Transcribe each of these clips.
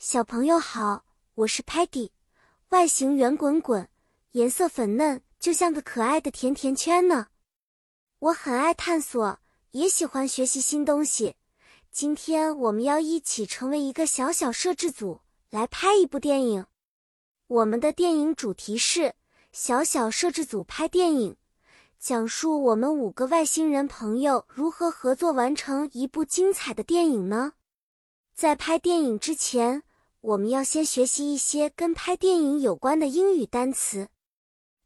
小朋友好，我是 Patty，外形圆滚滚，颜色粉嫩，就像个可爱的甜甜圈呢。我很爱探索，也喜欢学习新东西。今天我们要一起成为一个小小摄制组，来拍一部电影。我们的电影主题是“小小摄制组拍电影”，讲述我们五个外星人朋友如何合作完成一部精彩的电影呢？在拍电影之前，我们要先学习一些跟拍电影有关的英语单词。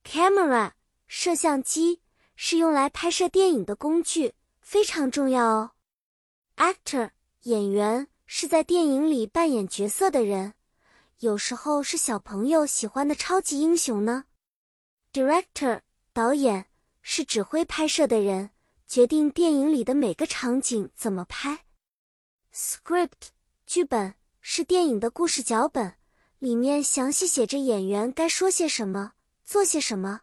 Camera，摄像机是用来拍摄电影的工具，非常重要哦。Actor，演员是在电影里扮演角色的人，有时候是小朋友喜欢的超级英雄呢。Director，导演是指挥拍摄的人，决定电影里的每个场景怎么拍。Script，剧本。是电影的故事脚本，里面详细写着演员该说些什么，做些什么。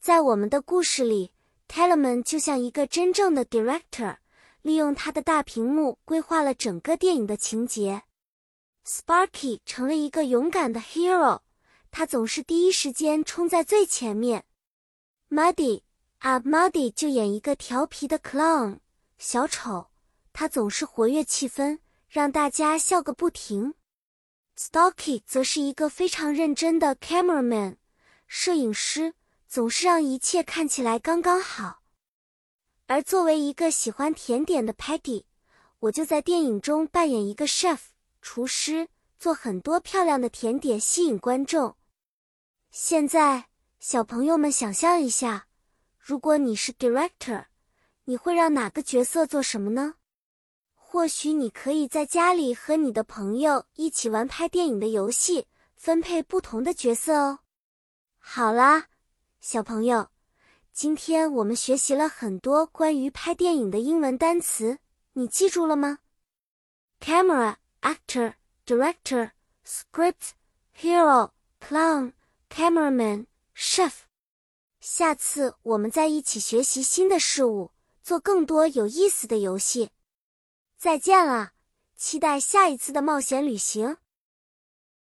在我们的故事里，Telemann 就像一个真正的 director，利用他的大屏幕规划了整个电影的情节。Sparky 成了一个勇敢的 hero，他总是第一时间冲在最前面。Muddy 啊，Muddy 就演一个调皮的 clown 小丑，他总是活跃气氛。让大家笑个不停。Stocky 则是一个非常认真的 cameraman，摄影师，总是让一切看起来刚刚好。而作为一个喜欢甜点的 Patty，我就在电影中扮演一个 chef 厨师，做很多漂亮的甜点吸引观众。现在，小朋友们想象一下，如果你是 director，你会让哪个角色做什么呢？或许你可以在家里和你的朋友一起玩拍电影的游戏，分配不同的角色哦。好啦，小朋友，今天我们学习了很多关于拍电影的英文单词，你记住了吗？Camera, actor, director, script, hero, clown, cameraman, chef。下次我们再一起学习新的事物，做更多有意思的游戏。再见了，期待下一次的冒险旅行。